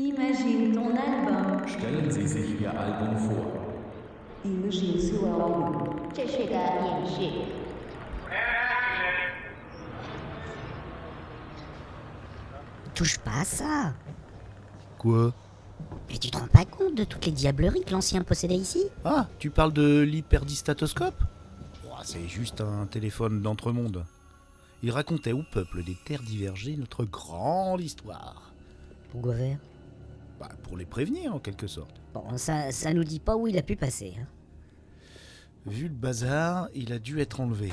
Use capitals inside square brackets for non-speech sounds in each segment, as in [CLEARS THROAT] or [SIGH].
Imagine ton album. Stellen Sie sich Ihr Album vor. Imagine seu. Touche pas ça. Quoi? Mais tu te rends pas compte de toutes les diableries que l'ancien possédait ici? Ah, tu parles de l'hyperdistatoscope? C'est juste un téléphone d'entremonde. Il racontait au peuple des terres divergées notre grande histoire. Bah, pour les prévenir en quelque sorte. Bon, ça, ça nous dit pas où il a pu passer. hein. Vu le bazar, il a dû être enlevé.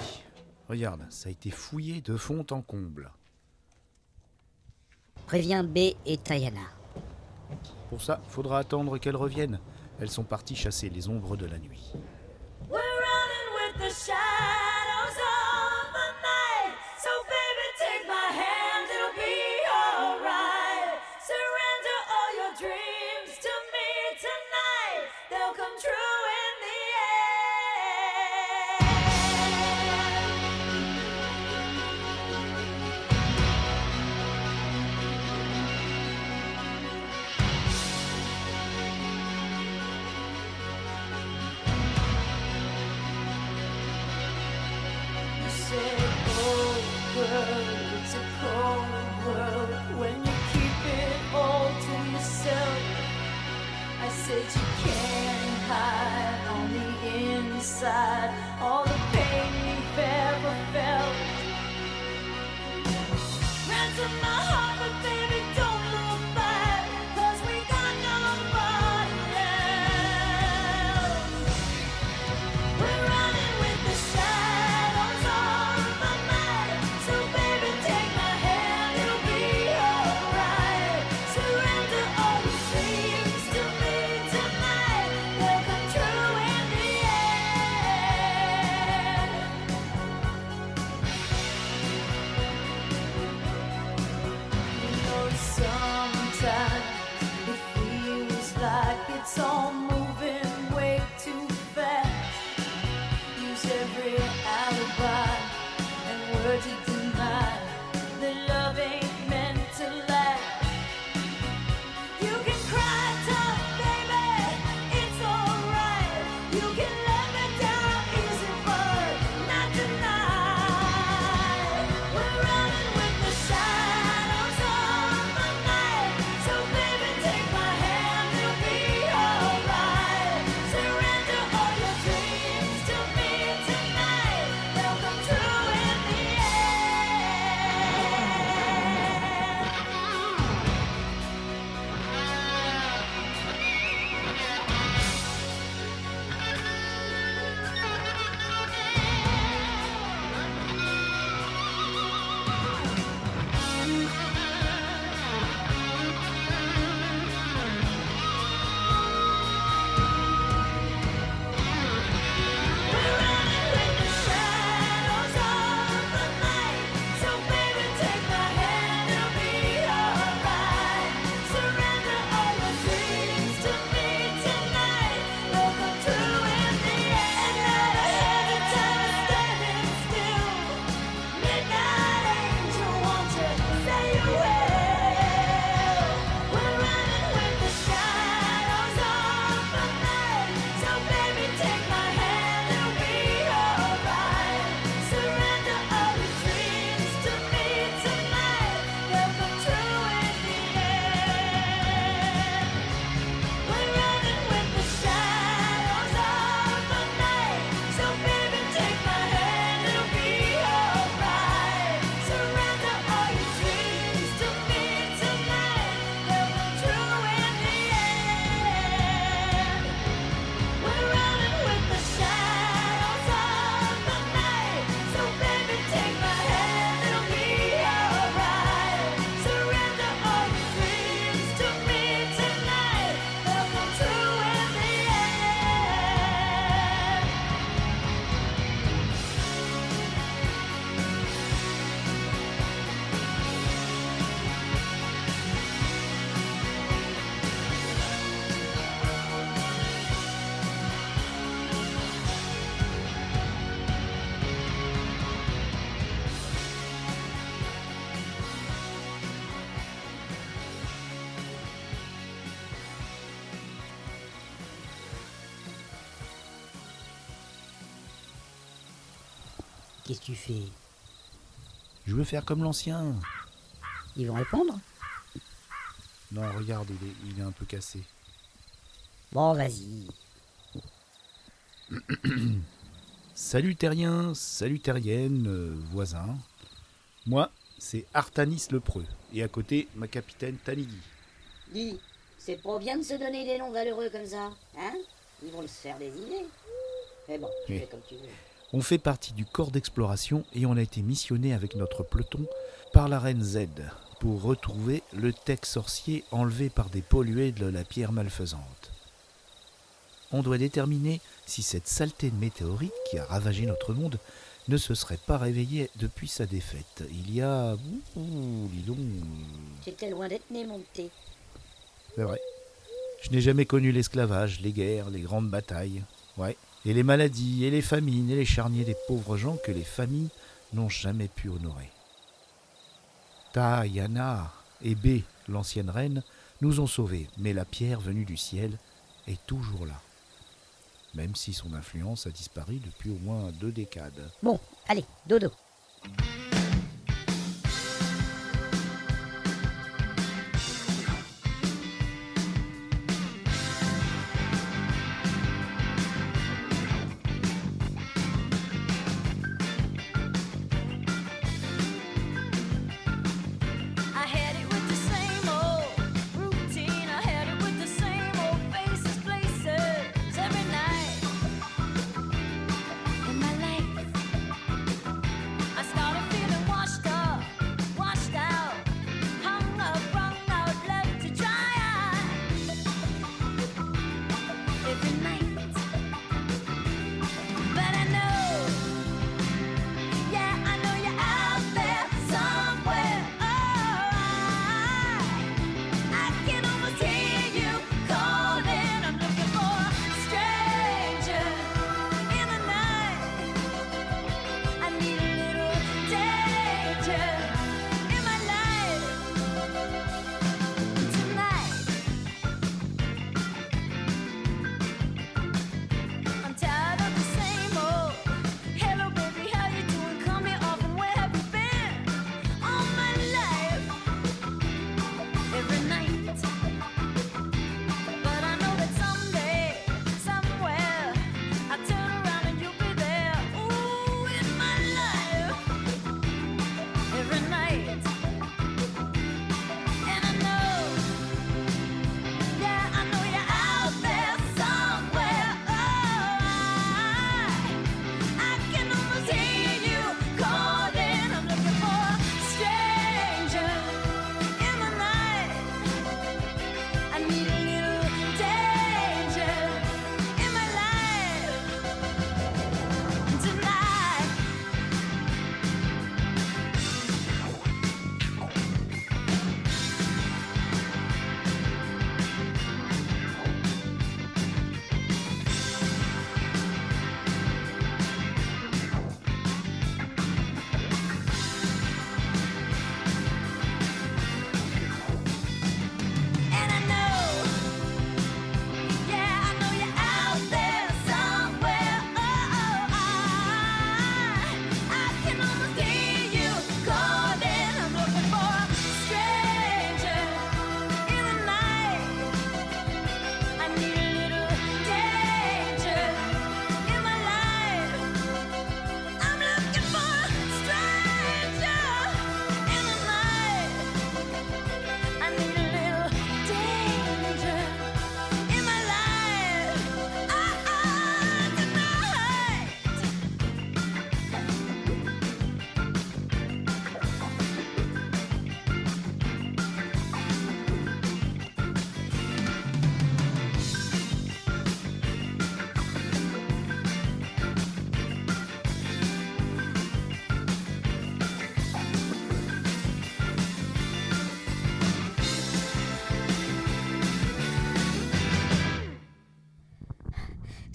Regarde, ça a été fouillé de fond en comble. Préviens B et Tayana. Pour ça, faudra attendre qu'elles reviennent. Elles sont parties chasser les ombres de la nuit. We're running with the shadows Qu'est-ce que tu fais? Je veux faire comme l'ancien. Ils vont répondre Non, regarde, il est, il est un peu cassé. Bon, vas-y. [CLEARS THROAT] Salut terriens, salut terrienne, euh, voisins. Moi, c'est Artanis le Preux. Et à côté, ma capitaine Tanigui. Dis, c'est pas bien de se donner des noms valeureux comme ça, hein? Ils vont se faire des idées. Mais bon, tu Oui. fais comme tu veux. On fait partie du corps d'exploration et on a été missionné avec notre peloton par la reine Z pour retrouver le tech sorcier enlevé par des pollués de la pierre malfaisante. On doit déterminer si cette saleté de météorite qui a ravagé notre monde ne se serait pas réveillée depuis sa défaite. Il y a... Ouh, dis donc... J'étais loin d'être né, mon petit. C'est vrai. Je n'ai jamais connu l'esclavage, les guerres, les grandes batailles. Ouais. Et les maladies, et les famines, et les charniers des pauvres gens que les familles n'ont jamais pu honorer. Ta, Yana et B, l'ancienne reine, nous ont sauvés, mais la pierre venue du ciel est toujours là. Même si son influence a disparu depuis au moins deux décades. Bon, allez, dodo.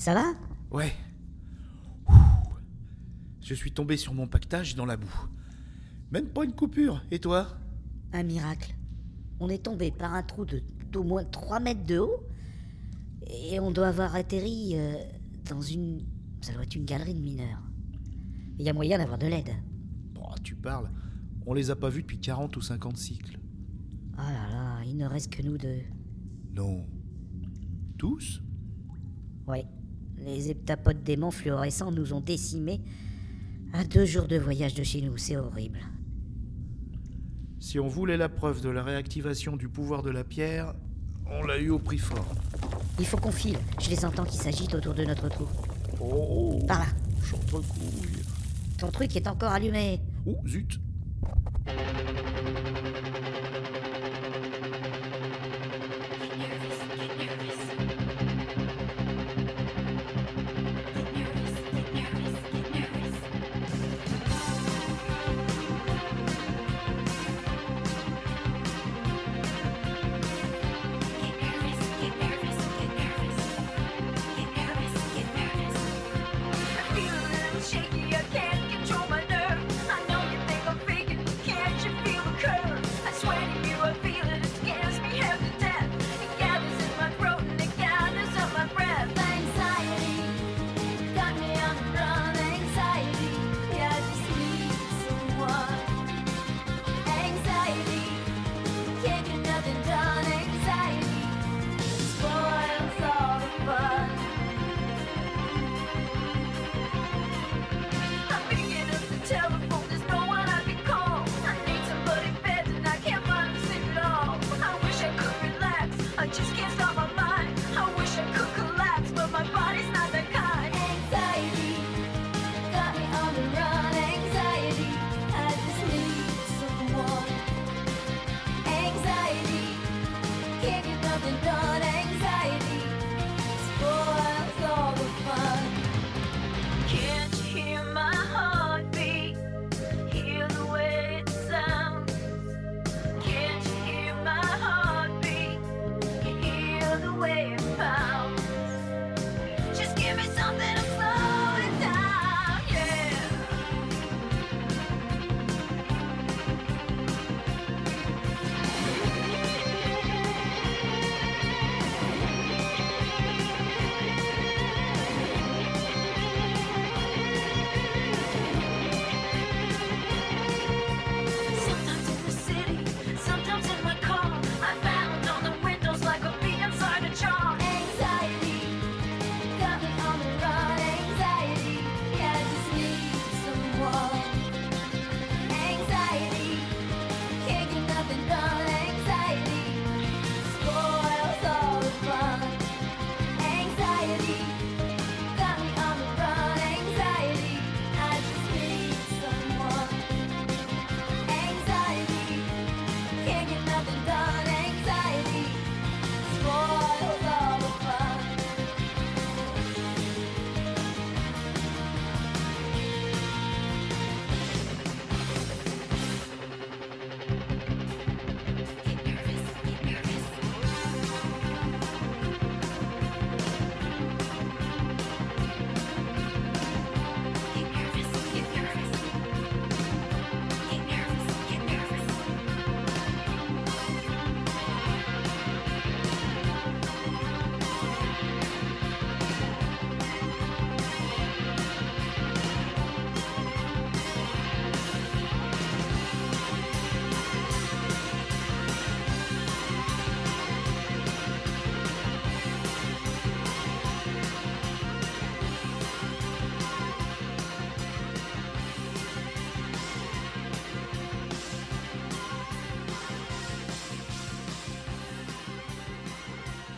Ça va? Ouais. Ouh. Je suis tombé sur mon pactage dans la boue. Même pas une coupure. Et toi? Un miracle. On est tombé par un trou de d'au moins 3 mètres de haut et on doit avoir atterri euh, dans une. Ça doit être une galerie de mineurs. Il y a moyen d'avoir de l'aide. Bon, tu parles. On les a pas vus depuis 40 ou 50 cycles. Ah là là, il ne reste que nous deux. Non. Tous? Ouais. Les heptapodes démons fluorescents nous ont décimés à deux jours de voyage de chez nous. C'est horrible. Si on voulait la preuve de la réactivation du pouvoir de la pierre, on l'a eu au prix fort. Il faut qu'on file. Je les entends qui s'agitent autour de notre trou. Oh, Par là. Ton truc est encore allumé. Oh, zut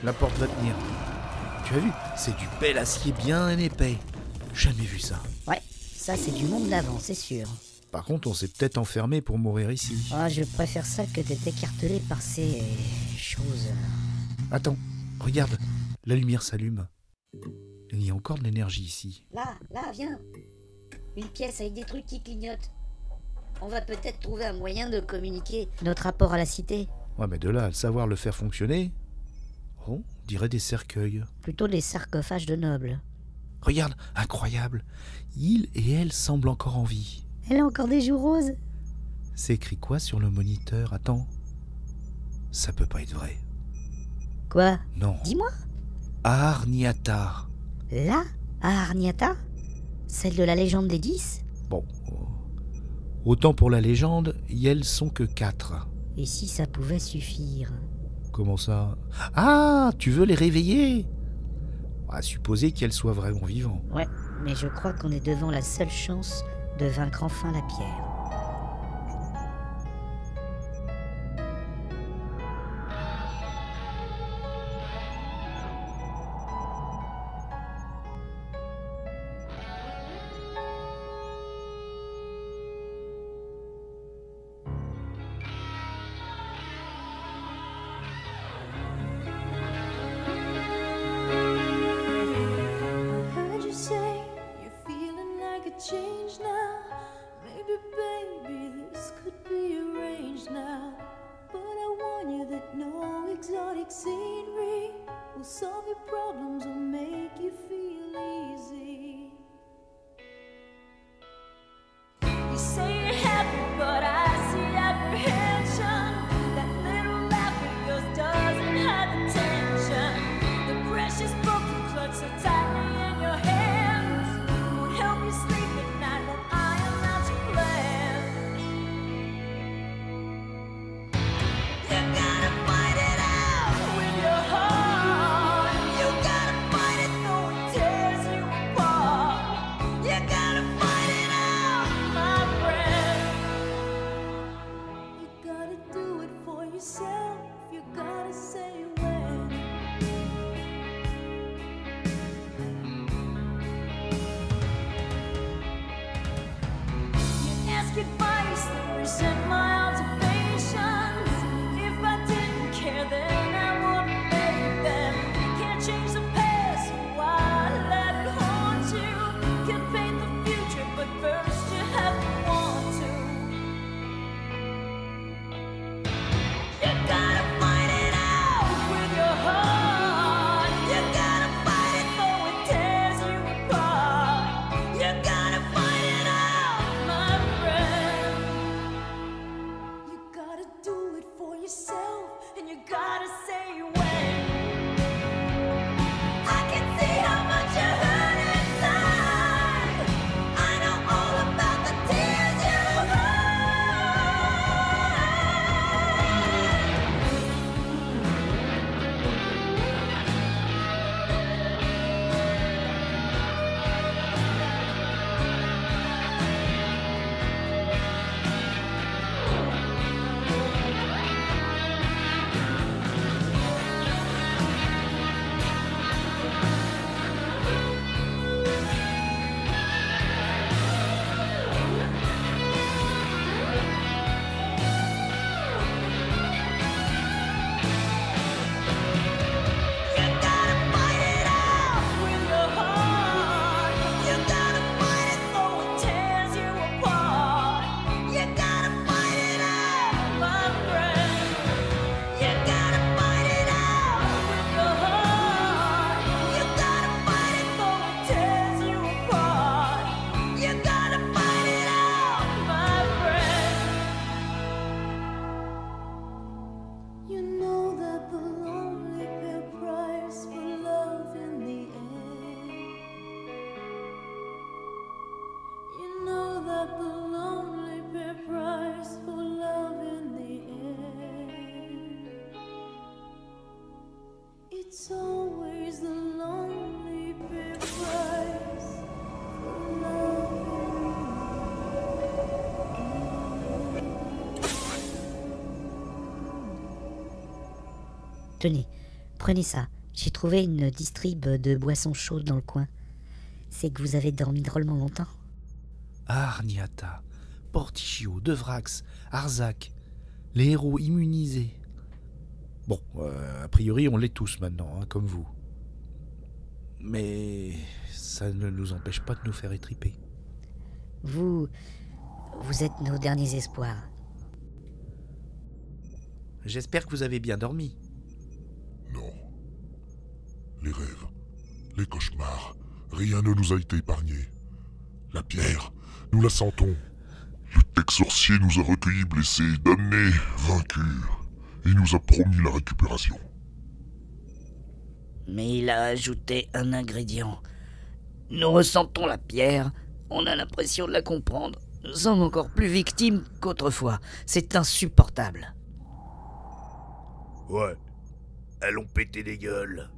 La porte va tenir. Tu as vu C'est du bel acier bien épais. Jamais vu ça. Ouais, ça c'est du monde d'avant, c'est sûr. Par contre, on s'est peut-être enfermé pour mourir ici. Ah, je préfère ça que d'être écartelé par ces choses. Attends, regarde, la lumière s'allume. Il y a encore de l'énergie ici. Là, là, viens. Une pièce avec des trucs qui clignotent. On va peut-être trouver un moyen de communiquer notre rapport à la cité. Ouais, mais de là à le savoir le faire fonctionner. Oh, on dirait des cercueils. Plutôt des sarcophages de nobles. Regarde, incroyable. Il et elle semblent encore en vie. Elle a encore des joues roses C'est écrit quoi sur le moniteur? Attends. Ça peut pas être vrai. Quoi? Non. Dis-moi Arniatar. Là Arniata? Celle de la légende des dix? Bon. Autant pour la légende, y elles sont que quatre. Et si ça pouvait suffire? Comment ça? Ah, tu veux les réveiller? À supposer qu'elles soient vraiment vivantes. Ouais, mais je crois qu'on est devant la seule chance de vaincre enfin la pierre. Prenez ça. J'ai trouvé une distrib de boissons chaudes dans le coin. C'est que vous avez dormi drôlement longtemps. Arniata, Portichio, Devrax, Arzac, les héros immunisés. Bon, euh, a priori, on l'est tous maintenant, hein, comme vous. Mais ça ne nous empêche pas de nous faire étriper. Vous. Vous êtes nos derniers espoirs. J'espère que vous avez bien dormi. Non. Les rêves, les cauchemars, rien ne nous a été épargné. La pierre, nous la sentons. Le tech sorcier nous a recueillis blessés, damnés, vaincus. Il nous a promis la récupération. Mais il a ajouté un ingrédient. Nous ressentons la pierre, On a l'impression de la comprendre. Nous sommes encore plus victimes qu'autrefois. C'est insupportable. Ouais. Elles ont pété des gueules.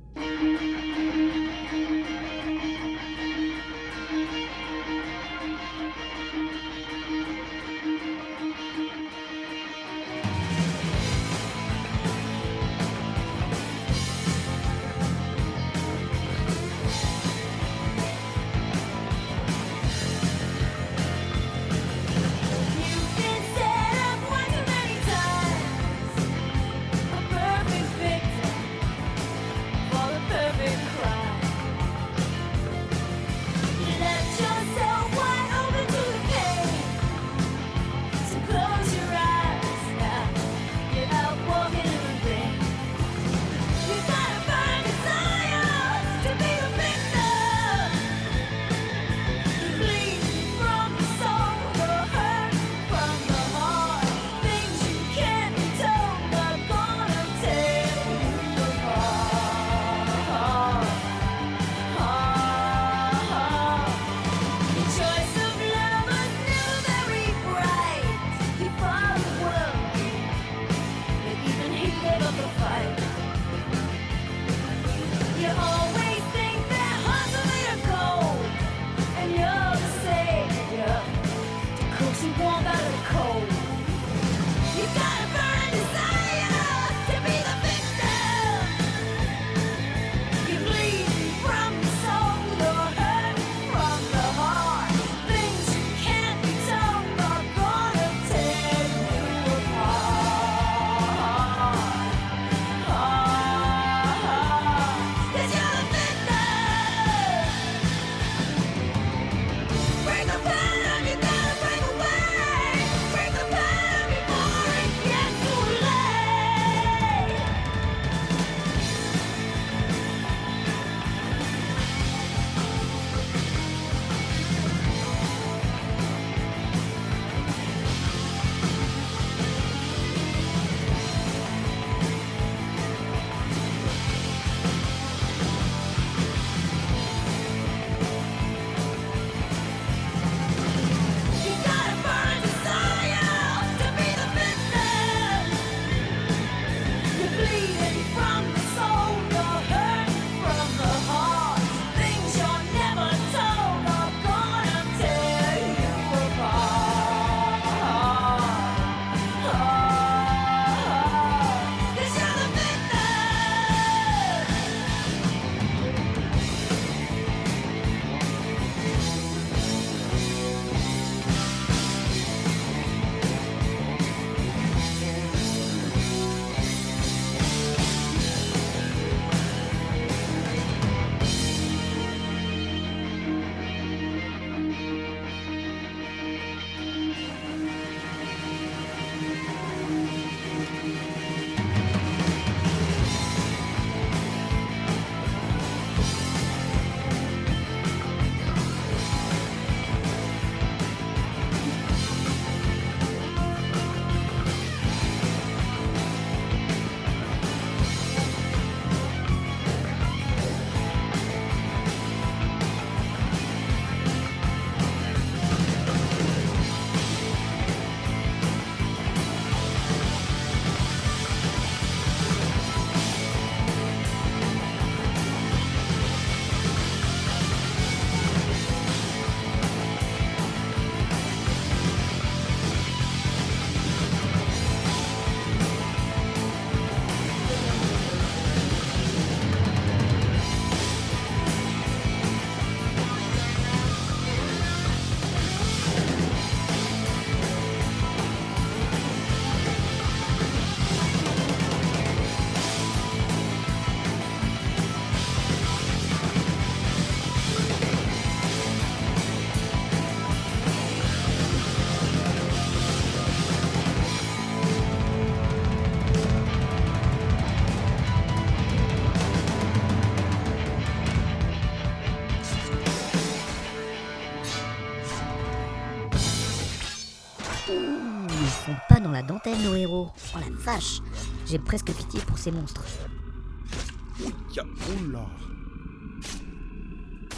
Nos héros. Oh la vache J'ai presque pitié pour ces monstres.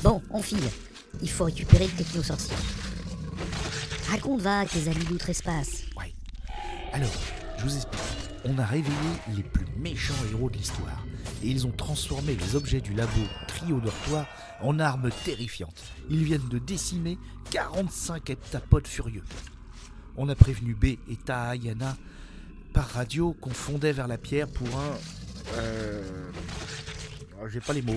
Bon, on file. Il faut récupérer le techno-sorcier. Raconte, va, tes amis d'outre-espace. Ouais. Alors, je vous explique. On a réveillé les plus méchants héros de l'histoire. Et ils ont transformé les objets du labo trio dortoir en armes terrifiantes. Ils viennent de décimer 45 heptapodes furieux. On a prévenu B et Tahayana par radio qu'on fondait vers la pierre pour un... Euh... ah, J'ai pas les mots.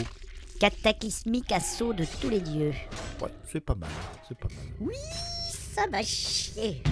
Cataclysmique assaut de tous les dieux. Ouais, c'est pas mal, c'est pas mal. Oui, ça m'a chier.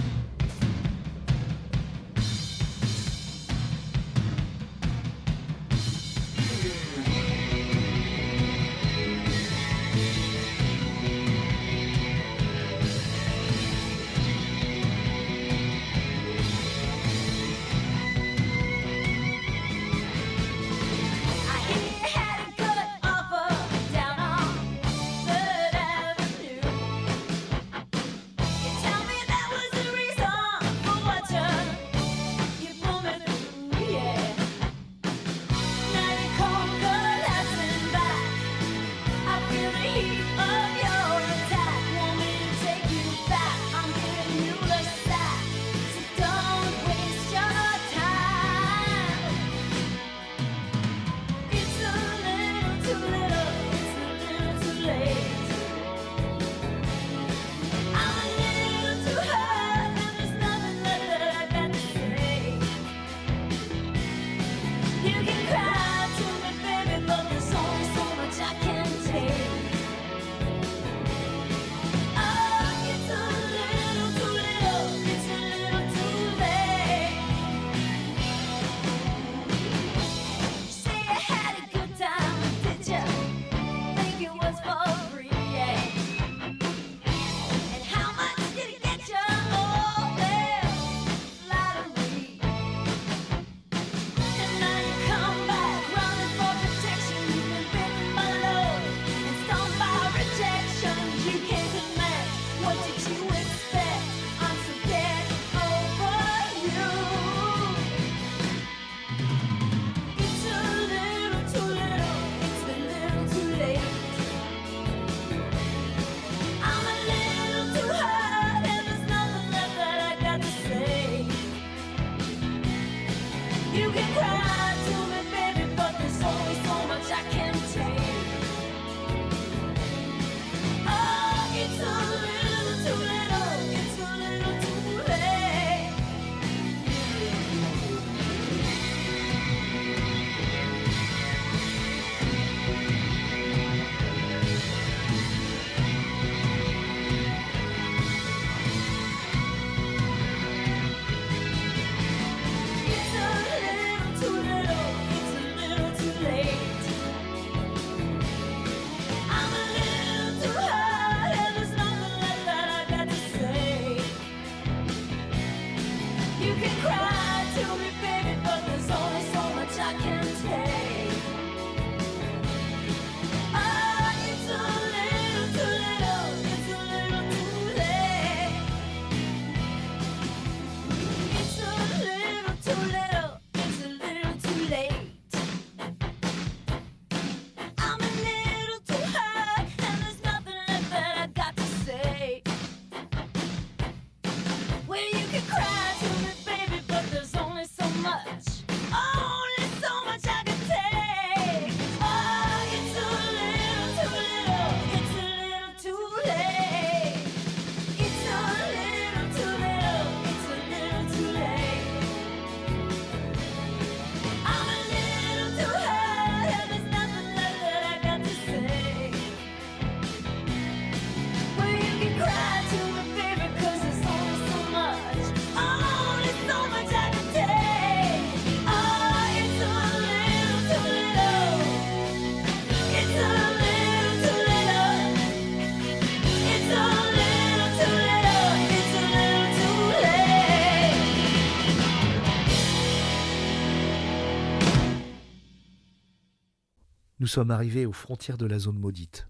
Nous sommes arrivés aux frontières de la zone maudite.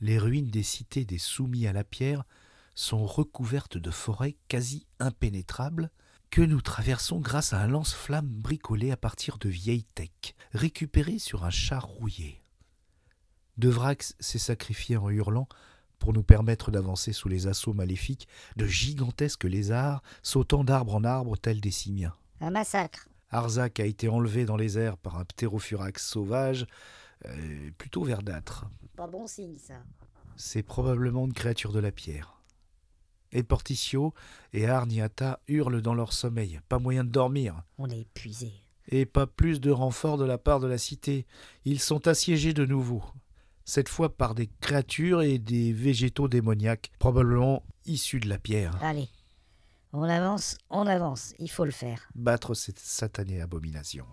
Les ruines des cités des soumis à la pierre sont recouvertes de forêts quasi impénétrables que nous traversons grâce à un lance-flamme bricolé à partir de vieilles tecs, récupérées sur un char rouillé. Devrax s'est sacrifié en hurlant pour nous permettre d'avancer sous les assauts maléfiques de gigantesques lézards sautant d'arbre en arbre tels des simiens. Un massacre. Arzac a été enlevé dans les airs par un ptérophurax sauvage euh, plutôt verdâtre. Pas bon signe, ça. C'est probablement une créature de la pierre. Et Porticio et Arniata hurlent dans leur sommeil. Pas moyen de dormir. On est épuisé. Et pas plus de renforts de la part de la cité. Ils sont assiégés de nouveau. Cette fois par des créatures et des végétaux démoniaques, probablement issus de la pierre. Allez, on avance, on avance, il faut le faire. Battre cette satanée abomination.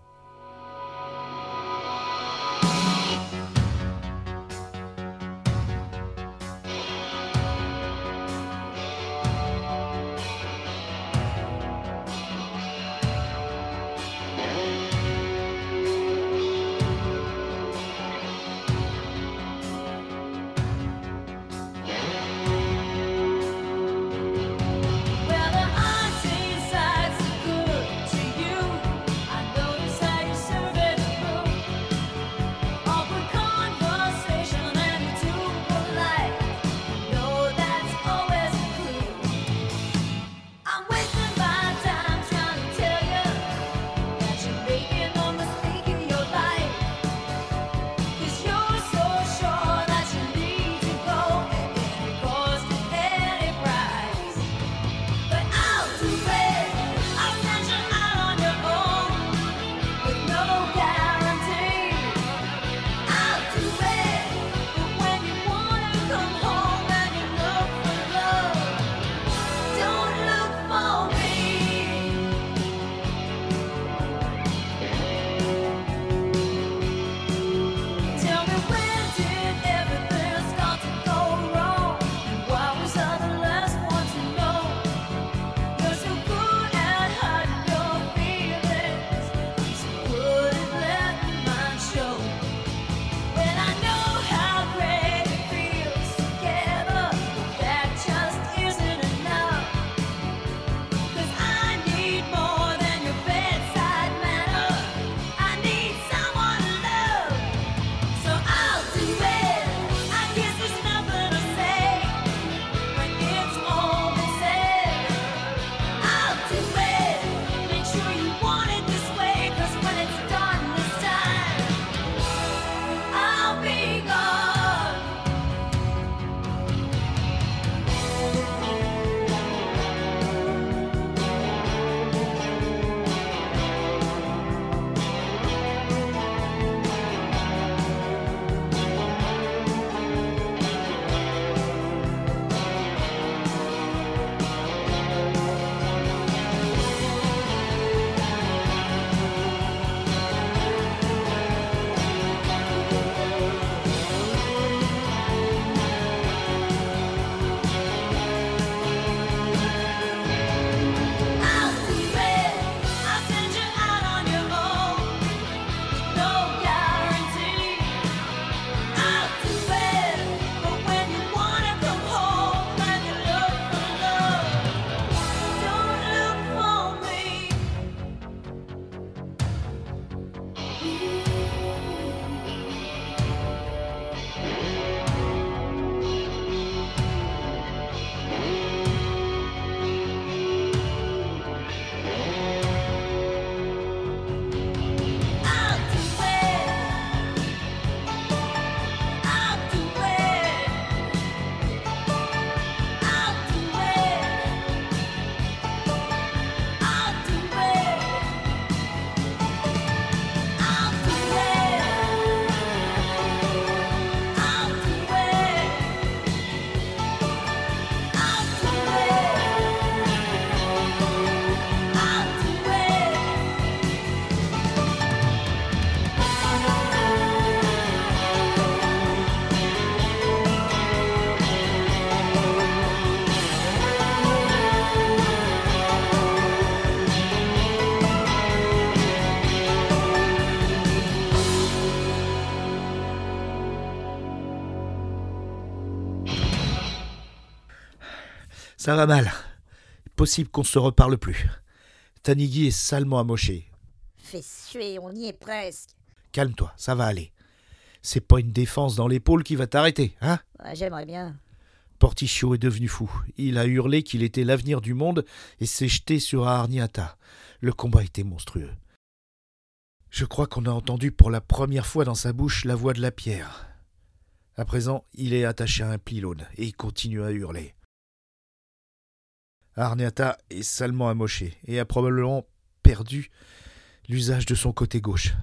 Ça va mal. Possible qu'on se reparle plus. Tanigui est salement amoché. Fais suer, on y est presque. Calme-toi, ça va aller. C'est pas une défense dans l'épaule qui va t'arrêter, hein? J'aimerais bien. Porticio est devenu fou. Il a hurlé qu'il était l'avenir du monde et s'est jeté sur Arniata. Le combat était monstrueux. Je crois qu'on a entendu pour la première fois dans sa bouche la voix de la pierre. À présent, il est attaché à un pylône et il continue à hurler. Arniata est salement amoché et a probablement perdu l'usage de son côté gauche.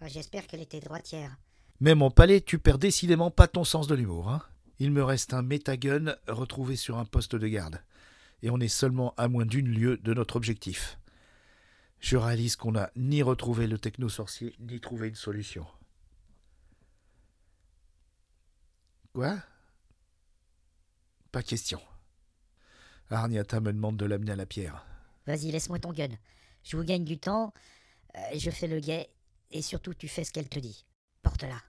Ah, J'espère qu'elle était droitière. Même en palais, tu perds décidément pas ton sens de l'humour. Hein Il me reste un métagun retrouvé sur un poste de garde. Et on est seulement à moins d'une lieue de notre objectif. Je réalise qu'on n'a ni retrouvé le techno-sorcier, ni trouvé une solution. Quoi? Pas question. Arniata me demande de l'amener à la pierre. Vas-y, laisse-moi ton gun. Je vous gagne du temps, euh, je fais le guet, et surtout tu fais ce qu'elle te dit. Porte-la.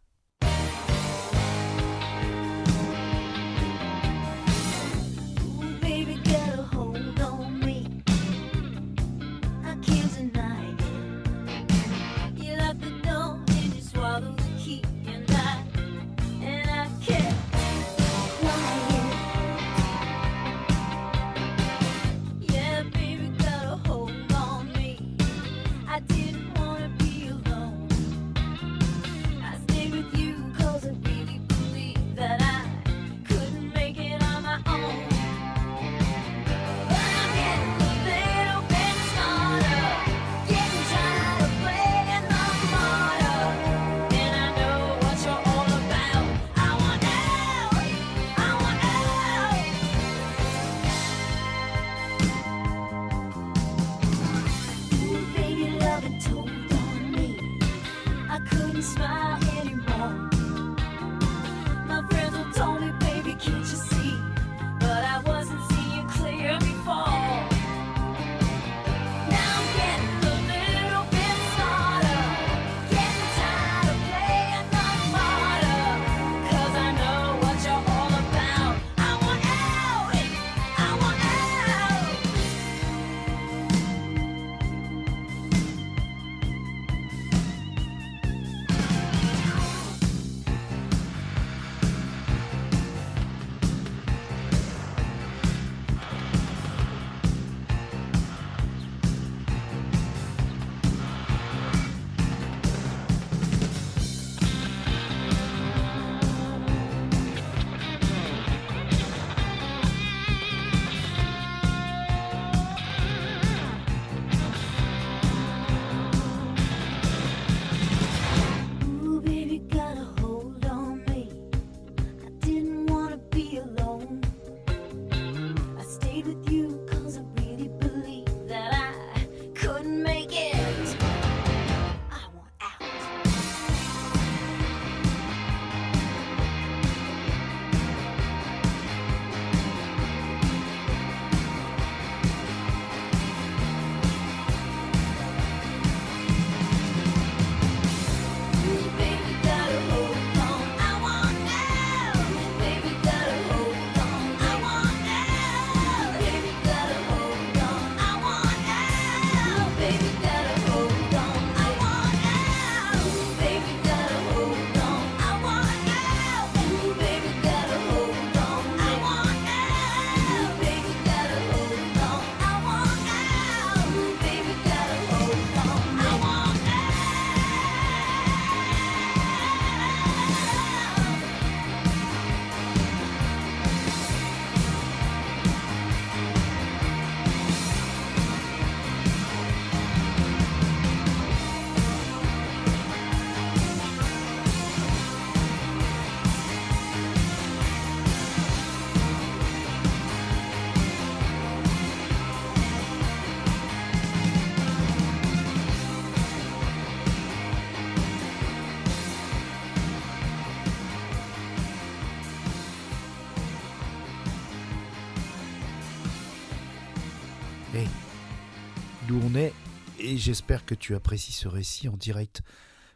J'espère que tu apprécies ce récit en direct,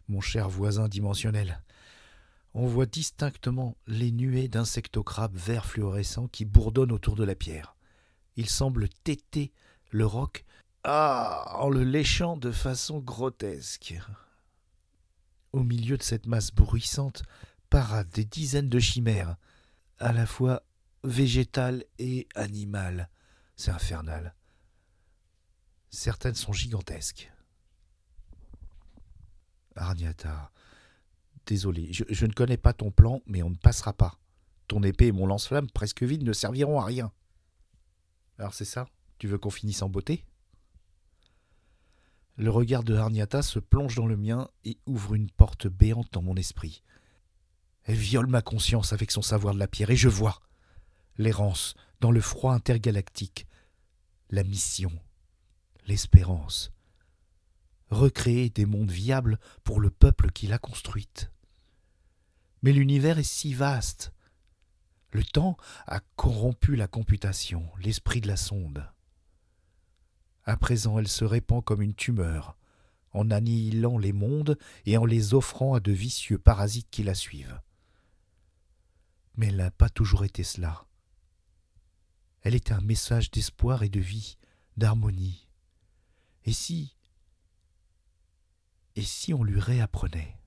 mon cher voisin dimensionnel. On voit distinctement les nuées d'insectocrabes verts fluorescents qui bourdonnent autour de la pierre. Il semble téter le roc ah, en le léchant de façon grotesque. Au milieu de cette masse bruissante paradent des dizaines de chimères, à la fois végétal et animal. C'est infernal. Certaines sont gigantesques. Arniata, désolé, je, ne connais pas ton plan, mais on ne passera pas. Ton épée et mon lance-flamme presque vides ne serviront à rien. Alors c'est ça? Tu veux qu'on finisse en beauté? Le regard de Harniata se plonge dans le mien et ouvre une porte béante dans mon esprit. Elle viole ma conscience avec son savoir de la pierre et je vois l'errance dans le froid intergalactique, la mission, l'espérance, recréer des mondes viables pour le peuple qui l'a construite. Mais l'univers est si vaste. Le temps a corrompu la computation, l'esprit de la sonde. À présent, elle se répand comme une tumeur, en annihilant les mondes et en les offrant à de vicieux parasites qui la suivent. Mais elle n'a pas toujours été cela. Elle est un message d'espoir et de vie, d'harmonie. Et si Et si on lui réapprenait?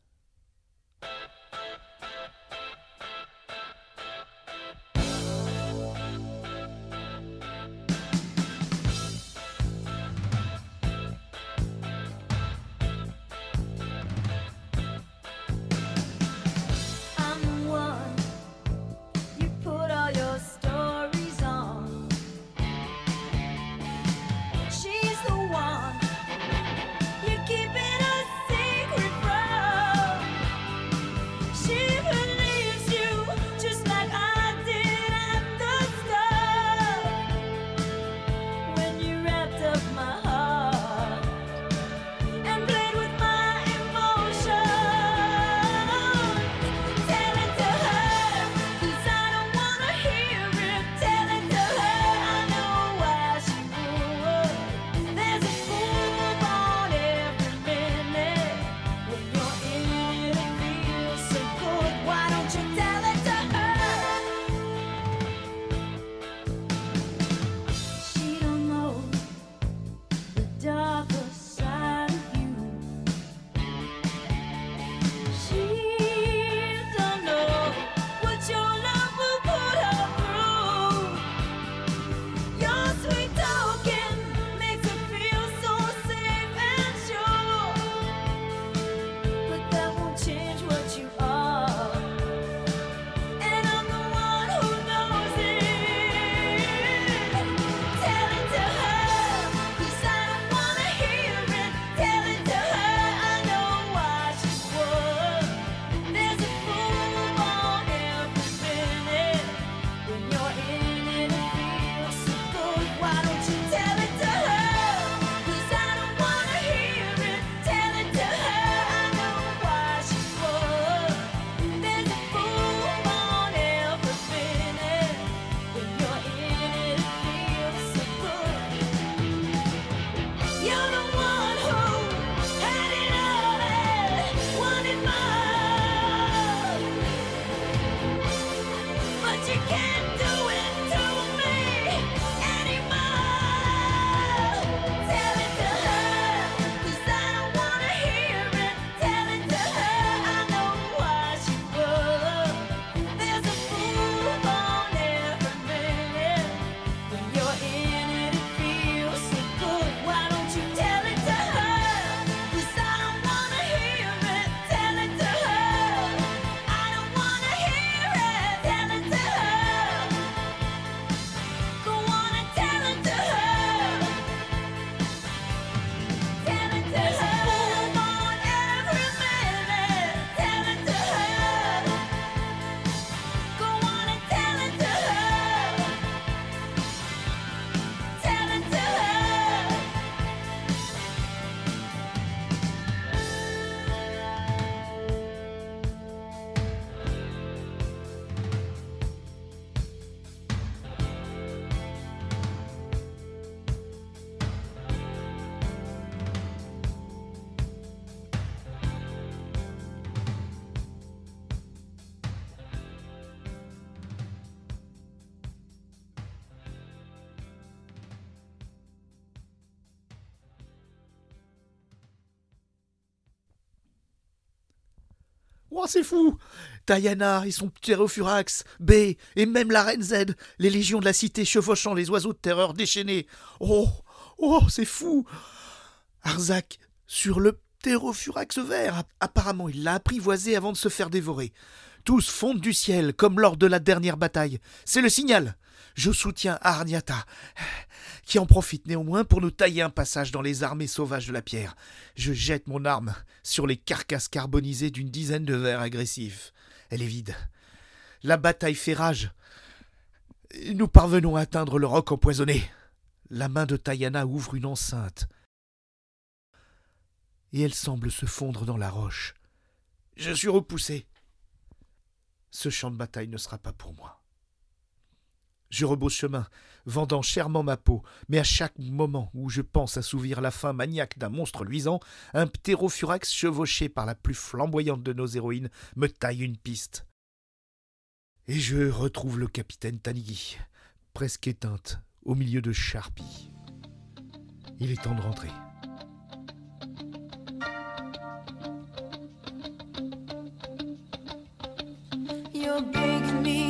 Oh, c'est fou Diana et son ptérophurax, B, et même la reine Z, les légions de la cité chevauchant les oiseaux de terreur déchaînés. Oh, oh, c'est fou Arzak, sur le ptérophurax vert, apparemment il l'a apprivoisé avant de se faire dévorer. Tous fondent du ciel, comme lors de la dernière bataille. C'est le signal Je soutiens Arniata, qui en profite néanmoins pour nous tailler un passage dans les armées sauvages de la pierre. Je jette mon arme sur les carcasses carbonisées d'une dizaine de vers agressifs. Elle est vide. La bataille fait rage. Nous parvenons à atteindre le roc empoisonné. La main de Tayana ouvre une enceinte. Et elle semble se fondre dans la roche. Je suis repoussé. Ce champ de bataille ne sera pas pour moi. Je rebrousse chemin, vendant chèrement ma peau, mais à chaque moment où je pense assouvir la faim maniaque d'un monstre luisant, un ptérophurax chevauché par la plus flamboyante de nos héroïnes me taille une piste. Et je retrouve le capitaine Tanigui, presque éteinte, au milieu de charpies. Il est temps de rentrer. Me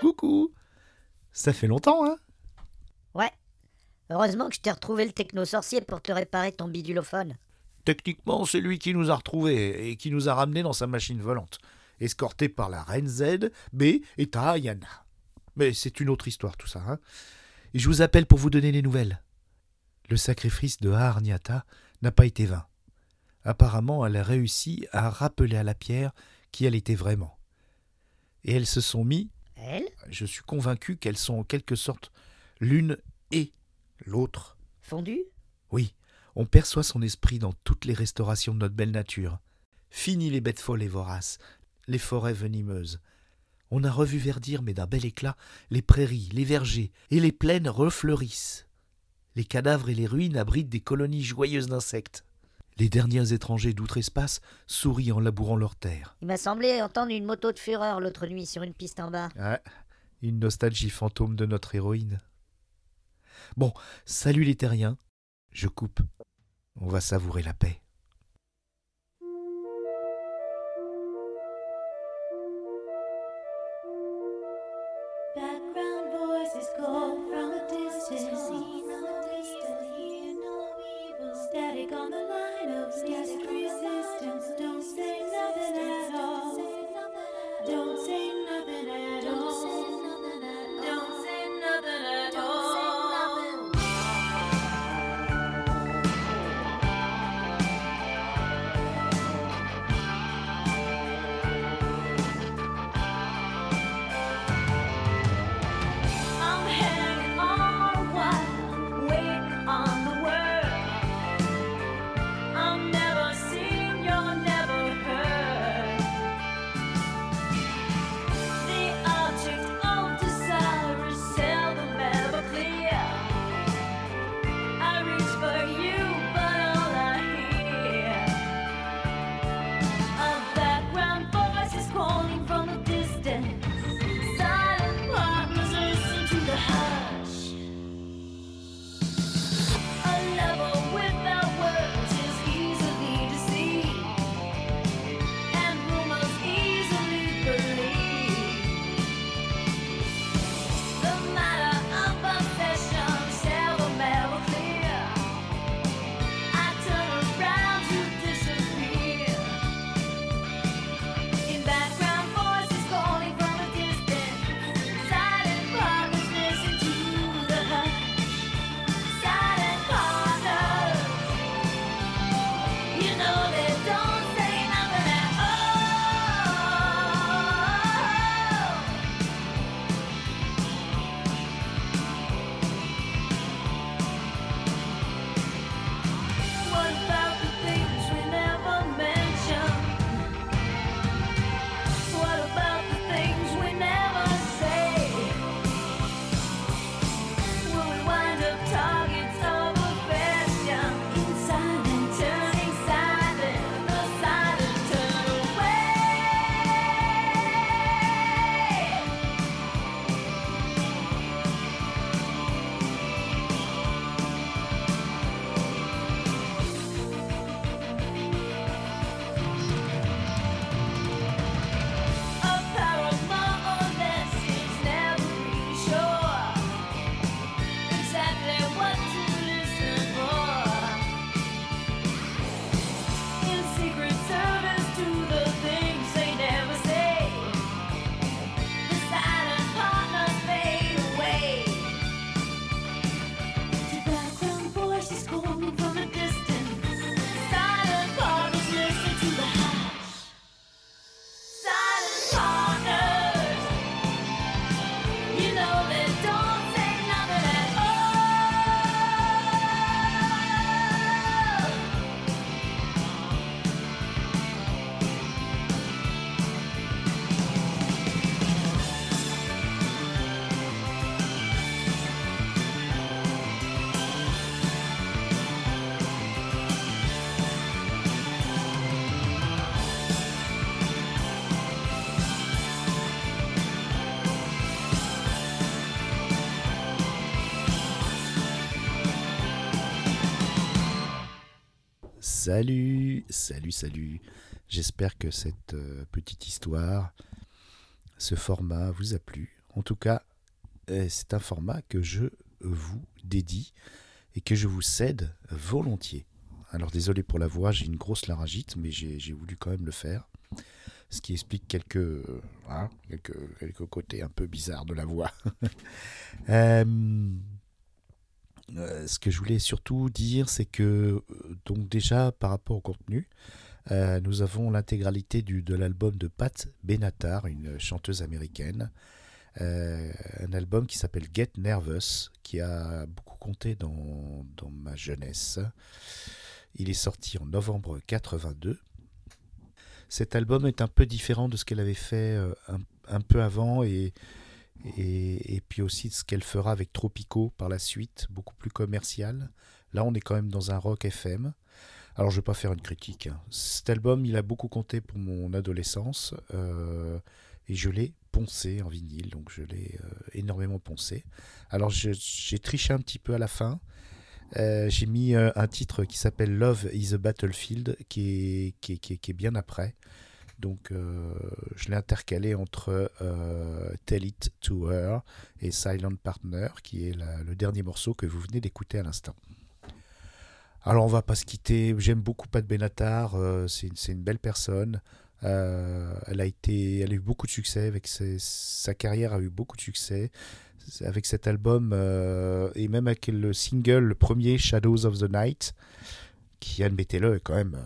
Coucou Ça fait longtemps, hein Ouais. Heureusement que je t'ai retrouvé le techno-sorcier pour te réparer ton bidulophone. Techniquement, c'est lui qui nous a retrouvés et qui nous a ramenés dans sa machine volante, escorté par la reine Z, B et Tahayana. Mais c'est une autre histoire tout ça, hein Et je vous appelle pour vous donner les nouvelles. Le sacrifice de Harniata n'a pas été vain. Apparemment, elle a réussi à rappeler à la pierre qui elle était vraiment. Et elles se sont mis, Elle je suis convaincu qu'elles sont en quelque sorte l'une et l'autre. Fondue Oui, on perçoit son esprit dans toutes les restaurations de notre belle nature. Fini les bêtes folles et voraces, les forêts venimeuses. On a revu verdir, mais d'un bel éclat, les prairies, les vergers, et les plaines refleurissent. Les cadavres et les ruines abritent des colonies joyeuses d'insectes. Les derniers étrangers d'outre-espace sourient en labourant leurs terres. Il m'a semblé entendre une moto de fureur l'autre nuit sur une piste en bas. Ouais, une nostalgie fantôme de notre héroïne. Bon, salut les terriens. Je coupe. On va savourer la paix. Salut, salut, salut. J'espère que cette euh, petite histoire, ce format vous a plu. En tout cas, euh, c'est un format que je vous dédie et que je vous cède volontiers. Alors désolé pour la voix, j'ai une grosse laryngite, mais j'ai voulu quand même le faire. Ce qui explique quelques, hein, quelques, quelques côtés un peu bizarres de la voix. [LAUGHS] Euh, euh, ce que je voulais surtout dire, c'est que, euh, donc déjà par rapport au contenu, euh, nous avons l'intégralité de l'album de Pat Benatar, une chanteuse américaine. Un album qui s'appelle Get Nervous, qui a beaucoup compté dans, ma jeunesse. Il est sorti en novembre 82. Cet album est un peu différent de ce qu'elle avait fait un, un peu avant et, et, puis aussi ce qu'elle fera avec Tropico par la suite, beaucoup plus commercial. Là, on est quand même dans un rock FM. Alors, je ne vais pas faire une critique. hein. Cet album, il a beaucoup compté pour mon adolescence euh, et je l'ai poncé en vinyle, donc je l'ai euh, énormément poncé. Alors, j'ai triché un petit peu à la fin. Euh, j'ai mis un titre qui s'appelle Love is a Battlefield, qui est bien après. Donc, euh, je l'ai intercalé entre euh, Tell It to Her et Silent Partner, qui est le dernier morceau que vous venez d'écouter à l'instant. Alors, on va pas se quitter. J'aime beaucoup Pat Benatar. euh, c'est une, belle personne. Elle a eu beaucoup de succès avec sa carrière a eu beaucoup de succès avec cet album et même avec le single, le premier Shadows of the Night, qui admettez-le est quand même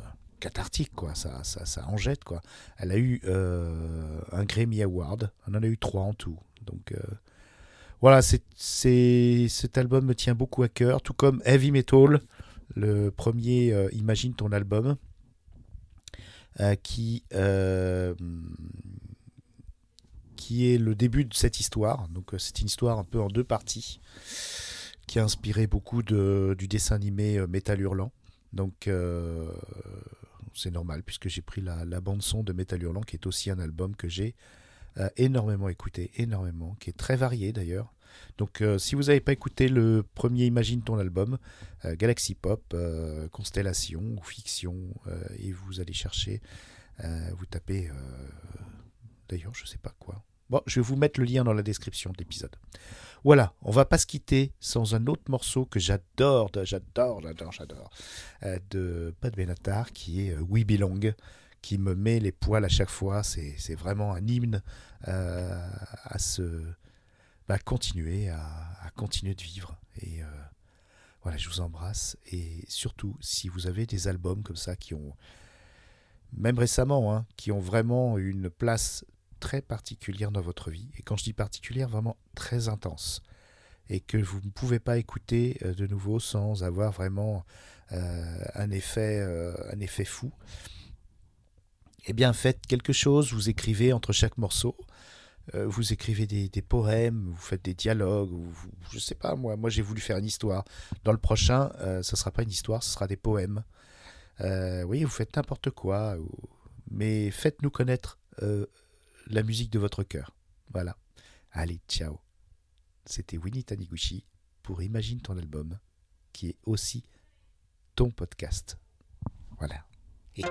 cathartique quoi. Ça, ça, ça en jette quoi. Elle a eu euh, un Grammy Award. On en a eu trois en tout. Donc euh, voilà, c'est, c'est, cet album me tient beaucoup à cœur, tout comme Heavy Metal, le premier euh, Imagine ton album, qui, qui est le début de cette histoire. Donc c'est une histoire un peu en deux parties, qui a inspiré beaucoup de, du dessin animé Métal Hurlant. Donc c'est normal, puisque j'ai pris la, bande-son de Métal Hurlant, qui est aussi un album que j'ai euh, énormément écouté, énormément, qui est très varié d'ailleurs. Donc euh, si vous n'avez pas écouté le premier Imagine ton album, euh, Galaxy Pop, Constellation ou Fiction, et vous allez chercher, vous tapez, d'ailleurs je sais pas quoi. Bon, je vais vous mettre le lien dans la description de l'épisode. Voilà, on va pas se quitter sans un autre morceau que j'adore, j'adore, j'adore, j'adore, euh, de Pat Benatar, qui est euh, We Belong, qui me met les poils à chaque fois. C'est vraiment un hymne euh, à se bah, continuer, à, continuer de vivre. Et voilà, je vous embrasse. Et surtout, si vous avez des albums comme ça qui ont, même récemment, hein, qui ont vraiment une place très particulière dans votre vie, et quand je dis particulière, vraiment très intense, et que vous ne pouvez pas écouter euh, de nouveau sans avoir vraiment euh, un, effet, euh, un effet fou, eh bien faites quelque chose, vous écrivez entre chaque morceau, vous écrivez des, poèmes, vous faites des dialogues, ou vous- je sais pas moi, moi j'ai voulu faire une histoire. Dans le prochain, ce sera pas une histoire, ce sera des poèmes. Oui, vous faites n'importe quoi, mais faites-nous connaître la musique de votre cœur. Voilà. Allez, ciao. C'était Winnie Taniguchi pour Imagine ton album, qui est aussi ton podcast. Voilà. [LAUGHS]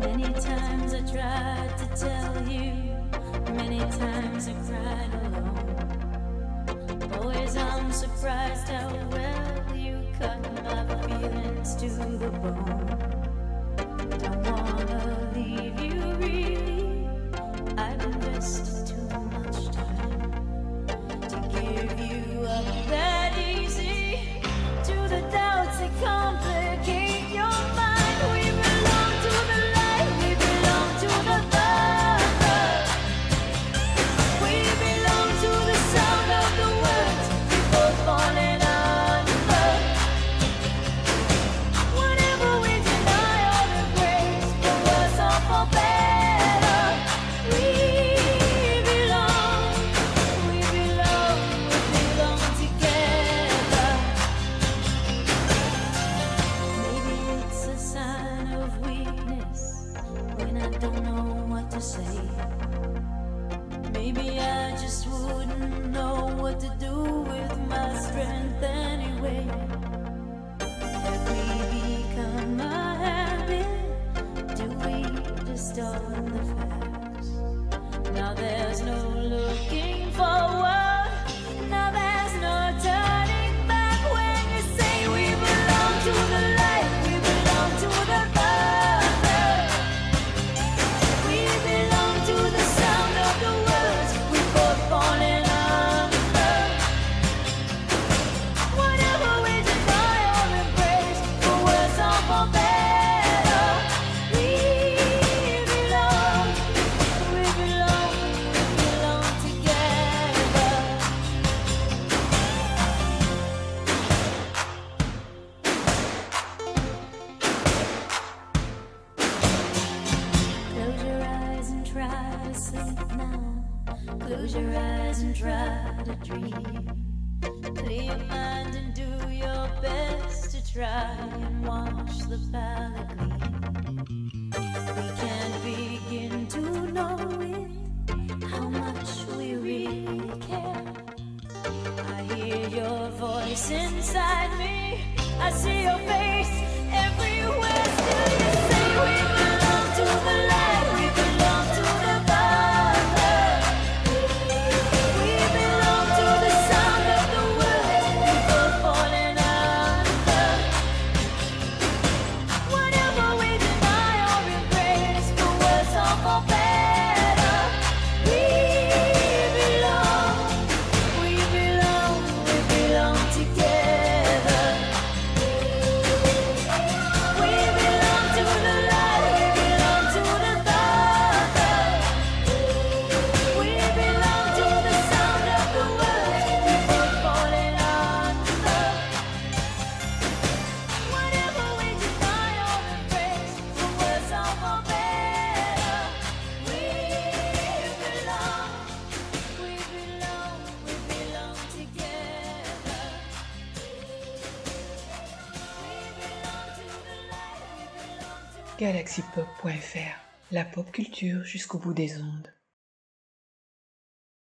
Many times I tried I've culture jusqu'au bout des ondes.